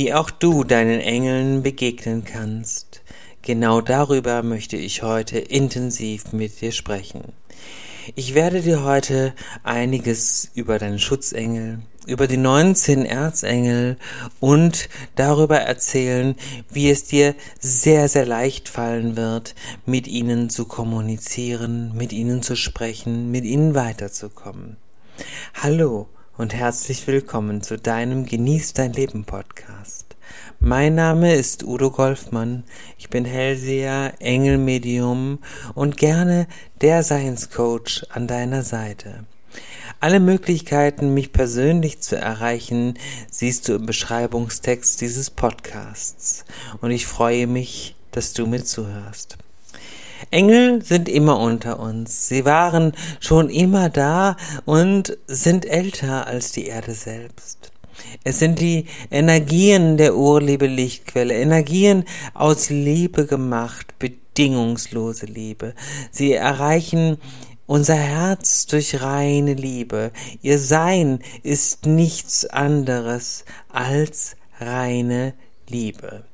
wie auch du deinen Engeln begegnen kannst. Genau darüber möchte ich heute intensiv mit dir sprechen. Ich werde dir heute einiges über deinen Schutzengel, über die 19 Erzengel und darüber erzählen, wie es dir sehr, sehr leicht fallen wird, mit ihnen zu kommunizieren, mit ihnen zu sprechen, mit ihnen weiterzukommen. Hallo und herzlich willkommen zu deinem Genieß dein Leben Podcast. Mein Name ist Udo Golfmann. Ich bin Hellseher, Engelmedium und gerne der Science Coach an deiner Seite. Alle Möglichkeiten, mich persönlich zu erreichen, siehst du im Beschreibungstext dieses Podcasts. Und ich freue mich, dass du mir zuhörst. Engel sind immer unter uns. Sie waren schon immer da und sind älter als die Erde selbst. Es sind die Energien der Urliebe Lichtquelle, Energien aus Liebe gemacht, bedingungslose Liebe. Sie erreichen unser Herz durch reine Liebe. Ihr Sein ist nichts anderes als reine Liebe.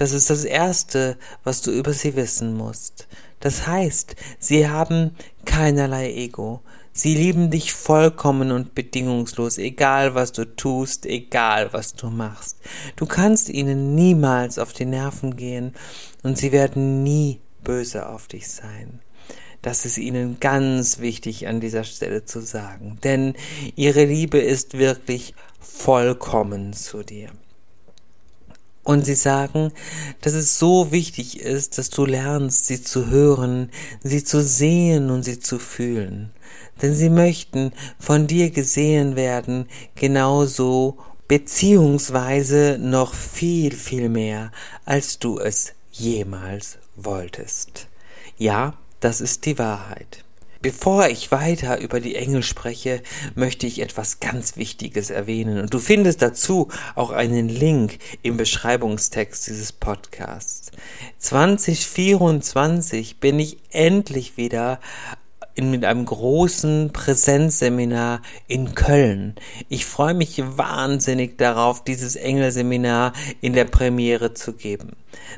Das ist das Erste, was du über sie wissen musst. Das heißt, sie haben keinerlei Ego. Sie lieben dich vollkommen und bedingungslos, egal was du tust, egal was du machst. Du kannst ihnen niemals auf die Nerven gehen und sie werden nie böse auf dich sein. Das ist ihnen ganz wichtig an dieser Stelle zu sagen, denn ihre Liebe ist wirklich vollkommen zu dir. Und sie sagen, dass es so wichtig ist, dass du lernst, sie zu hören, sie zu sehen und sie zu fühlen. Denn sie möchten von dir gesehen werden, genauso beziehungsweise noch viel, viel mehr, als du es jemals wolltest. Ja, das ist die Wahrheit. Bevor ich weiter über die Engel spreche, möchte ich etwas ganz Wichtiges erwähnen und du findest dazu auch einen Link im Beschreibungstext dieses Podcasts. 2024 bin ich endlich wieder in, mit einem großen Präsenzseminar in Köln. Ich freue mich wahnsinnig darauf, dieses Engelseminar in der Premiere zu geben.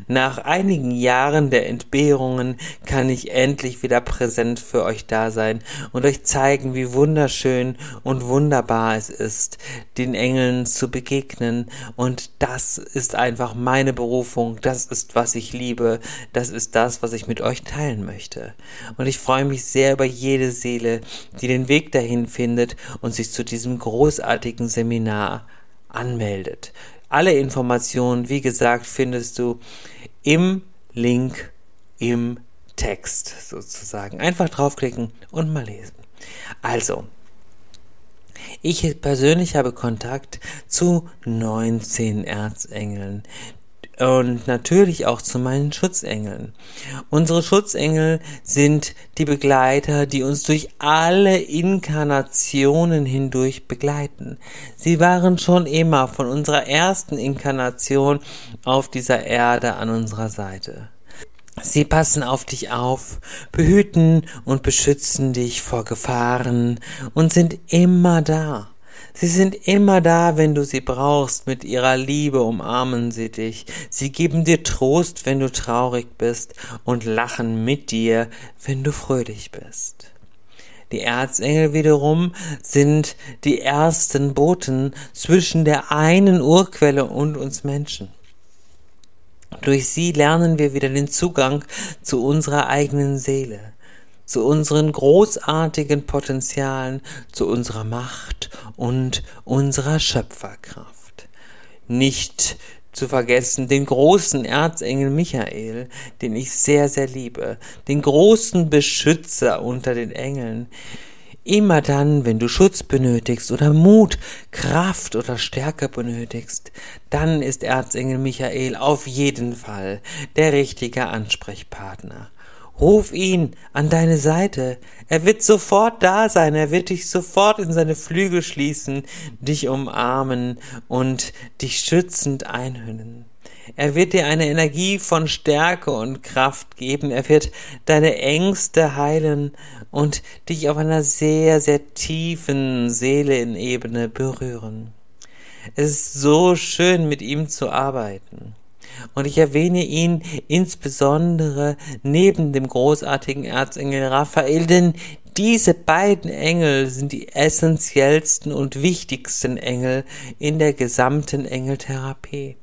Nach einigen Jahren der Entbehrungen kann ich endlich wieder präsent für euch da sein und euch zeigen, wie wunderschön und wunderbar es ist, den Engeln zu begegnen. Und das ist einfach meine Berufung, das ist, was ich liebe, das ist das, was ich mit euch teilen möchte. Und ich freue mich sehr über jede Seele, die den Weg dahin findet und sich zu diesem großartigen Seminar anmeldet. Alle Informationen, wie gesagt, findest du im Link im Text sozusagen. Einfach draufklicken und mal lesen. Also, ich persönlich habe Kontakt zu 19 Erzengeln, und natürlich auch zu meinen Schutzengeln. Unsere Schutzengel sind die Begleiter, die uns durch alle Inkarnationen hindurch begleiten. Sie waren schon immer von unserer ersten Inkarnation auf dieser Erde an unserer Seite. Sie passen auf dich auf, behüten und beschützen dich vor Gefahren und sind immer da. Sie sind immer da, wenn du sie brauchst, mit ihrer Liebe umarmen sie dich, sie geben dir Trost, wenn du traurig bist, und lachen mit dir, wenn du fröhlich bist. Die Erzengel wiederum sind die ersten Boten zwischen der einen Urquelle und uns Menschen. Durch sie lernen wir wieder den Zugang zu unserer eigenen Seele zu unseren großartigen Potenzialen, zu unserer Macht und unserer Schöpferkraft. Nicht zu vergessen den großen Erzengel Michael, den ich sehr, sehr liebe, den großen Beschützer unter den Engeln. Immer dann, wenn du Schutz benötigst oder Mut, Kraft oder Stärke benötigst, dann ist Erzengel Michael auf jeden Fall der richtige Ansprechpartner. Ruf ihn an deine Seite. Er wird sofort da sein. Er wird dich sofort in seine Flügel schließen, dich umarmen und dich schützend einhüllen. Er wird dir eine Energie von Stärke und Kraft geben. Er wird deine Ängste heilen und dich auf einer sehr, sehr tiefen Seelenebene berühren. Es ist so schön, mit ihm zu arbeiten. Und ich erwähne ihn insbesondere neben dem großartigen Erzengel Raphael, denn diese beiden Engel sind die essentiellsten und wichtigsten Engel in der gesamten Engeltherapie.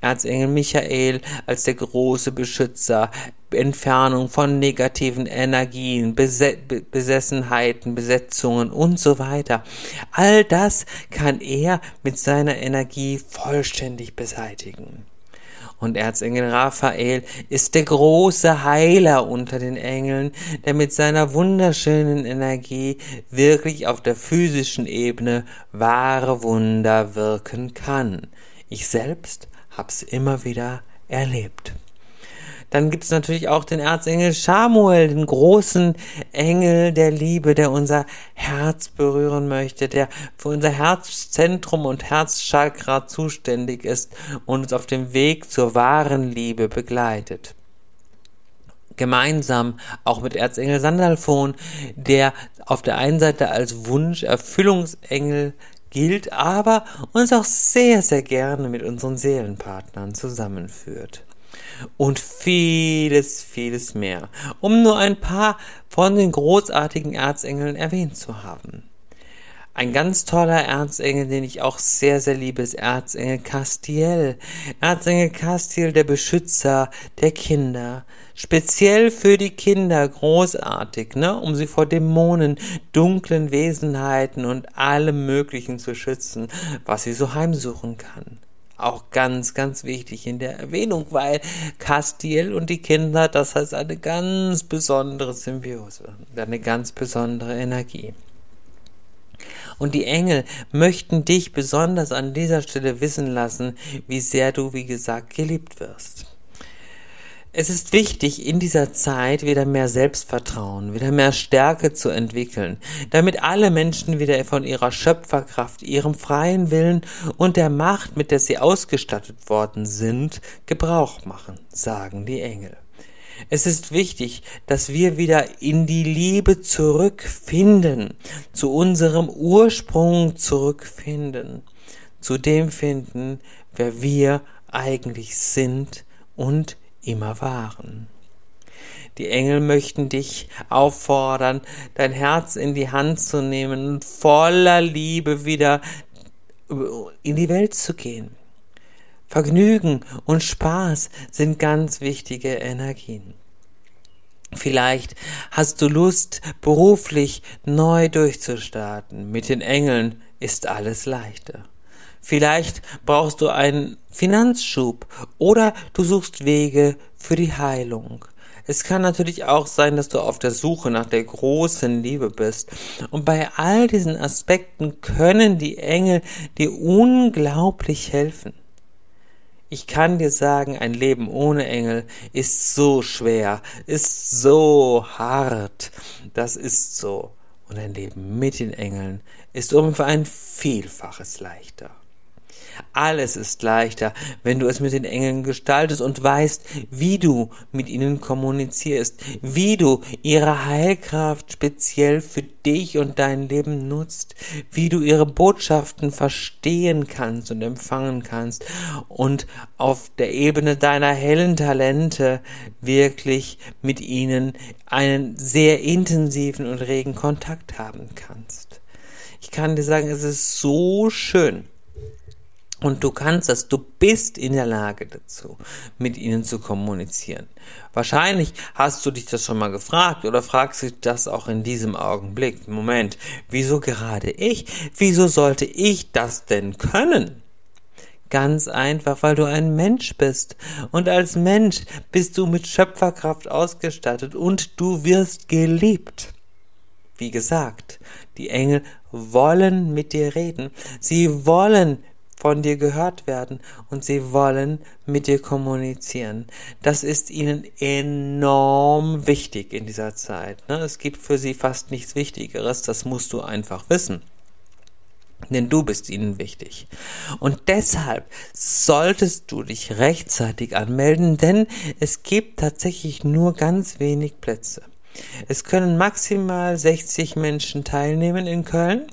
Erzengel Michael als der große Beschützer, Entfernung von negativen Energien, Besessenheiten, Besetzungen und so weiter. All das kann er mit seiner Energie vollständig beseitigen. Und Erzengel Raphael ist der große Heiler unter den Engeln, der mit seiner wunderschönen Energie wirklich auf der physischen Ebene wahre Wunder wirken kann. Ich selbst hab's immer wieder erlebt. Dann gibt es natürlich auch den Erzengel Samuel, den großen Engel der Liebe, der unser Herz berühren möchte, der für unser Herzzentrum und Herzchakra zuständig ist und uns auf dem Weg zur wahren Liebe begleitet. Gemeinsam auch mit Erzengel Sandalphon, der auf der einen Seite als Wunscherfüllungsengel gilt, aber uns auch sehr, sehr gerne mit unseren Seelenpartnern zusammenführt und vieles, vieles mehr, um nur ein paar von den großartigen Erzengeln erwähnt zu haben. Ein ganz toller Erzengel, den ich auch sehr, sehr liebe, ist Erzengel Castiel. Erzengel Castiel, der Beschützer der Kinder. Speziell für die Kinder großartig, ne? Um sie vor Dämonen, dunklen Wesenheiten und allem Möglichen zu schützen, was sie so heimsuchen kann auch ganz, ganz wichtig in der Erwähnung, weil Castiel und die Kinder, das heißt eine ganz besondere Symbiose, eine ganz besondere Energie. Und die Engel möchten dich besonders an dieser Stelle wissen lassen, wie sehr du, wie gesagt, geliebt wirst. Es ist wichtig, in dieser Zeit wieder mehr Selbstvertrauen, wieder mehr Stärke zu entwickeln, damit alle Menschen wieder von ihrer Schöpferkraft, ihrem freien Willen und der Macht, mit der sie ausgestattet worden sind, Gebrauch machen, sagen die Engel. Es ist wichtig, dass wir wieder in die Liebe zurückfinden, zu unserem Ursprung zurückfinden, zu dem finden, wer wir eigentlich sind und immer waren. Die Engel möchten dich auffordern, dein Herz in die Hand zu nehmen und voller Liebe wieder in die Welt zu gehen. Vergnügen und Spaß sind ganz wichtige Energien. Vielleicht hast du Lust, beruflich neu durchzustarten. Mit den Engeln ist alles leichter. Vielleicht brauchst du einen Finanzschub oder du suchst Wege für die Heilung. Es kann natürlich auch sein, dass du auf der Suche nach der großen Liebe bist. Und bei all diesen Aspekten können die Engel dir unglaublich helfen. Ich kann dir sagen, ein Leben ohne Engel ist so schwer, ist so hart. Das ist so. Und ein Leben mit den Engeln ist um ein Vielfaches leichter. Alles ist leichter, wenn du es mit den Engeln gestaltest und weißt, wie du mit ihnen kommunizierst, wie du ihre Heilkraft speziell für dich und dein Leben nutzt, wie du ihre Botschaften verstehen kannst und empfangen kannst und auf der Ebene deiner hellen Talente wirklich mit ihnen einen sehr intensiven und regen Kontakt haben kannst. Ich kann dir sagen, es ist so schön, und du kannst das, du bist in der Lage dazu, mit ihnen zu kommunizieren. Wahrscheinlich hast du dich das schon mal gefragt oder fragst dich das auch in diesem Augenblick. Moment, wieso gerade ich? Wieso sollte ich das denn können? Ganz einfach, weil du ein Mensch bist. Und als Mensch bist du mit Schöpferkraft ausgestattet und du wirst geliebt. Wie gesagt, die Engel wollen mit dir reden. Sie wollen von dir gehört werden und sie wollen mit dir kommunizieren. Das ist ihnen enorm wichtig in dieser Zeit. Ne? Es gibt für sie fast nichts Wichtigeres, das musst du einfach wissen. Denn du bist ihnen wichtig. Und deshalb solltest du dich rechtzeitig anmelden, denn es gibt tatsächlich nur ganz wenig Plätze. Es können maximal 60 Menschen teilnehmen in Köln.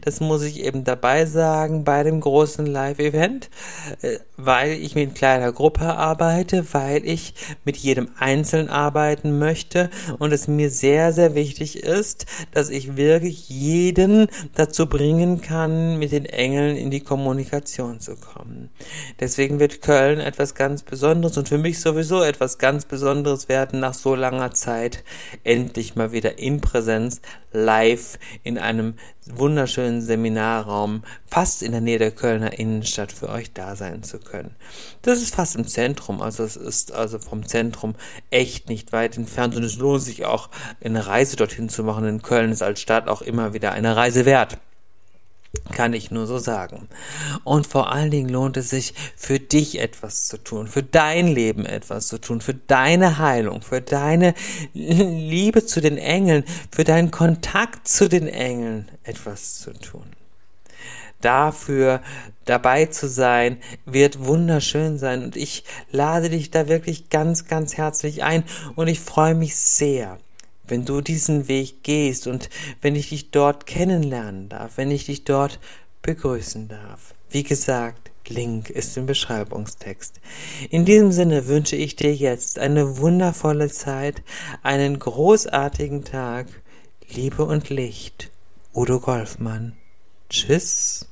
Das muss ich eben dabei sagen bei dem großen Live-Event, äh, weil ich mit kleiner Gruppe arbeite, weil ich mit jedem Einzelnen arbeiten möchte und es mir sehr, sehr wichtig ist, dass ich wirklich jeden dazu bringen kann, mit den Engeln in die Kommunikation zu kommen. Deswegen wird Köln etwas ganz Besonderes und für mich sowieso etwas ganz Besonderes werden nach so langer Zeit endlich mal wieder in Präsenz live in einem wunderschönen Seminarraum fast in der Nähe der Kölner Innenstadt für euch da sein zu können. Das ist fast im Zentrum, also es ist also vom Zentrum echt nicht weit entfernt und es lohnt sich auch eine Reise dorthin zu machen, denn Köln ist als Stadt auch immer wieder eine Reise wert. Kann ich nur so sagen. Und vor allen Dingen lohnt es sich, für dich etwas zu tun, für dein Leben etwas zu tun, für deine Heilung, für deine Liebe zu den Engeln, für deinen Kontakt zu den Engeln etwas zu tun. Dafür dabei zu sein, wird wunderschön sein und ich lade dich da wirklich ganz, ganz herzlich ein und ich freue mich sehr, wenn du diesen Weg gehst und wenn ich dich dort kennenlernen darf, wenn ich dich dort begrüßen darf. Wie gesagt, Link ist im Beschreibungstext. In diesem Sinne wünsche ich dir jetzt eine wundervolle Zeit, einen großartigen Tag, Liebe und Licht. Udo Golfmann. Tschüss.